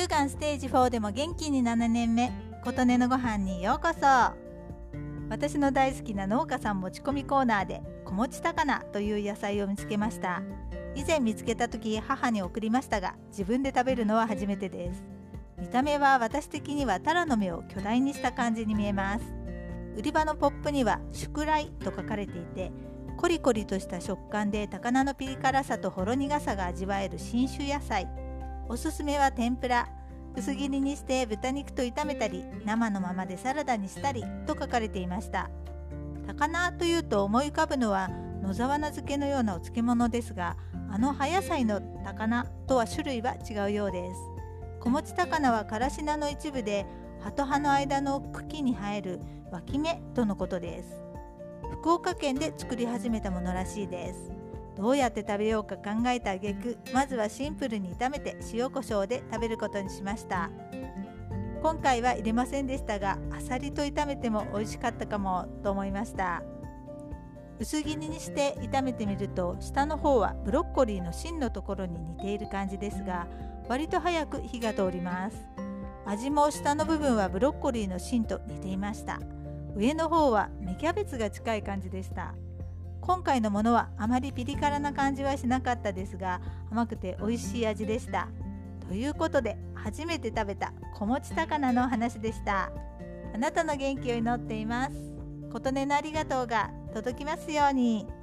乳がんステージ4でも元気に7年目琴音のご飯にようこそ。私の大好きな農家さん持ち込みコーナーで子持ち高菜という野菜を見つけました。以前見つけた時母に送りましたが自分で食べるのは初めてです。見た目は私的にはタラの芽を巨大にした感じに見えます。売り場のポップには「宿来」と書かれていてコリコリとした食感で高菜のピリ辛さとほろ苦さが味わえる新種野菜。おすすめは天ぷら。薄切りにして豚肉と炒めたり生のままでサラダにしたりと書かれていました。高菜というと思い浮かぶのは野沢菜漬けのようなお漬物ですがあの葉野菜の高菜とは種類は違うようです。子持ち高菜はからし菜の一部で葉と葉の間の茎に生える脇芽とのことです。福岡県で作り始めたものらしいです。どうやって食べようか考えた挙句まずはシンプルに炒めて塩コショウで食べることにしました。今回は入れませんでしたがあさりと炒めても美味しかったかもと思いました。薄切りにして炒めてみると下の方はブロッコリーの芯のところに似ている感じですが割と早く火が通ります。味も下の部分はブロッコリーの芯と似ていました。上の方は芽キャベツが近い感じでした。今回のものはあまりピリ辛な感じはしなかったですが甘くて美味しい味でした。ということで初めて食べた子持ち高菜の話でした。あなたの元気を祈っています。琴音のありがとうが届きますように。